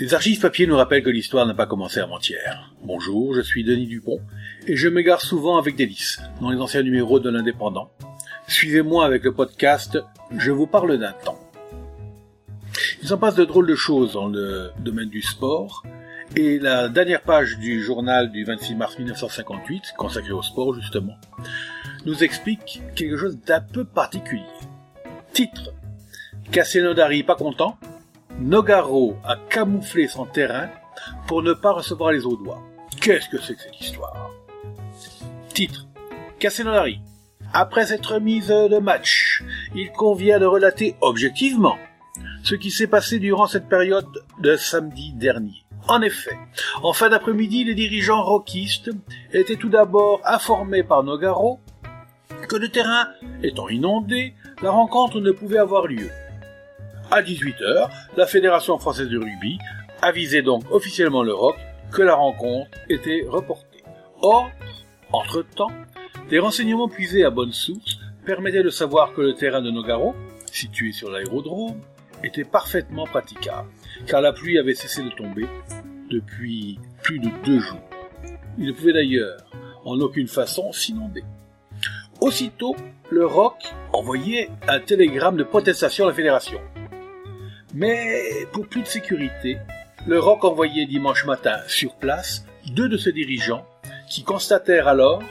Les archives papier nous rappellent que l'histoire n'a pas commencé avant-hier. Bonjour, je suis Denis Dupont, et je m'égare souvent avec délice dans les anciens numéros de l'Indépendant. Suivez-moi avec le podcast Je vous parle d'un temps. Il s'en passe de drôles de choses dans le domaine du sport, et la dernière page du journal du 26 mars 1958, consacré au sport justement, nous explique quelque chose d'un peu particulier. Titre Cassinodari pas content, Nogaro a camouflé son terrain pour ne pas recevoir les doigts. Qu'est-ce que c'est que cette histoire? Titre Cassinodari. Après cette remise de match, il convient de relater objectivement ce qui s'est passé durant cette période de samedi dernier. En effet, en fin d'après-midi, les dirigeants rockistes étaient tout d'abord informés par Nogaro que le terrain étant inondé, la rencontre ne pouvait avoir lieu. À 18h, la Fédération française de rugby avisait donc officiellement le Rock que la rencontre était reportée. Or, entre-temps, des renseignements puisés à bonne source permettaient de savoir que le terrain de Nogaro, situé sur l'aérodrome, était parfaitement praticable, car la pluie avait cessé de tomber depuis plus de deux jours. Il ne pouvait d'ailleurs en aucune façon s'inonder. Aussitôt, le ROC envoyait un télégramme de protestation à la fédération. Mais pour plus de sécurité, le ROC envoyait dimanche matin sur place deux de ses dirigeants qui constatèrent alors,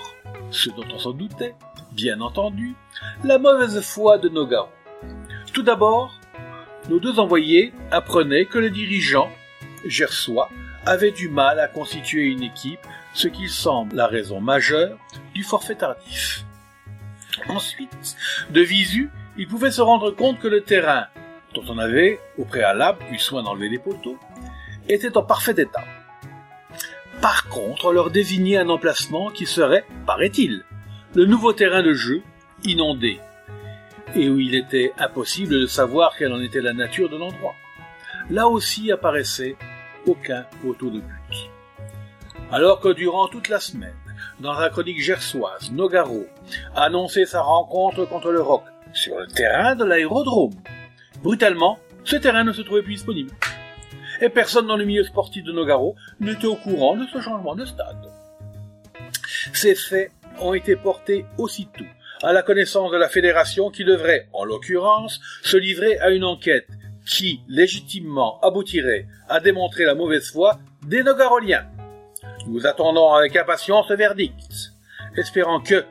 ce dont on s'en doutait, bien entendu, la mauvaise foi de Nogaro. Tout d'abord, nos deux envoyés apprenaient que le dirigeant, Gersois, avait du mal à constituer une équipe, ce qui semble la raison majeure du forfait tardif. Ensuite, de visu, il pouvait se rendre compte que le terrain dont on avait, au préalable, eu soin d'enlever les poteaux, était en parfait état. Par contre, on leur désignait un emplacement qui serait, paraît-il, le nouveau terrain de jeu, inondé, et où il était impossible de savoir quelle en était la nature de l'endroit. Là aussi apparaissait aucun poteau de but. Alors que durant toute la semaine, dans la chronique gersoise, Nogaro annonçait sa rencontre contre le Roc sur le terrain de l'aérodrome, Brutalement, ce terrain ne se trouvait plus disponible. Et personne dans le milieu sportif de Nogaro n'était au courant de ce changement de stade. Ces faits ont été portés aussitôt à la connaissance de la fédération qui devrait, en l'occurrence, se livrer à une enquête qui, légitimement, aboutirait à démontrer la mauvaise foi des Nogaroliens. Nous attendons avec impatience ce verdict, espérant que,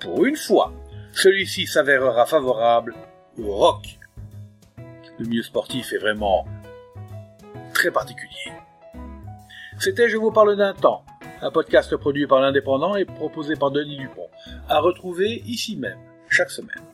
pour une fois, celui-ci s'avérera favorable au rock le milieu sportif est vraiment très particulier. C'était Je vous parle d'un temps, un podcast produit par l'Indépendant et proposé par Denis Dupont, à retrouver ici même, chaque semaine.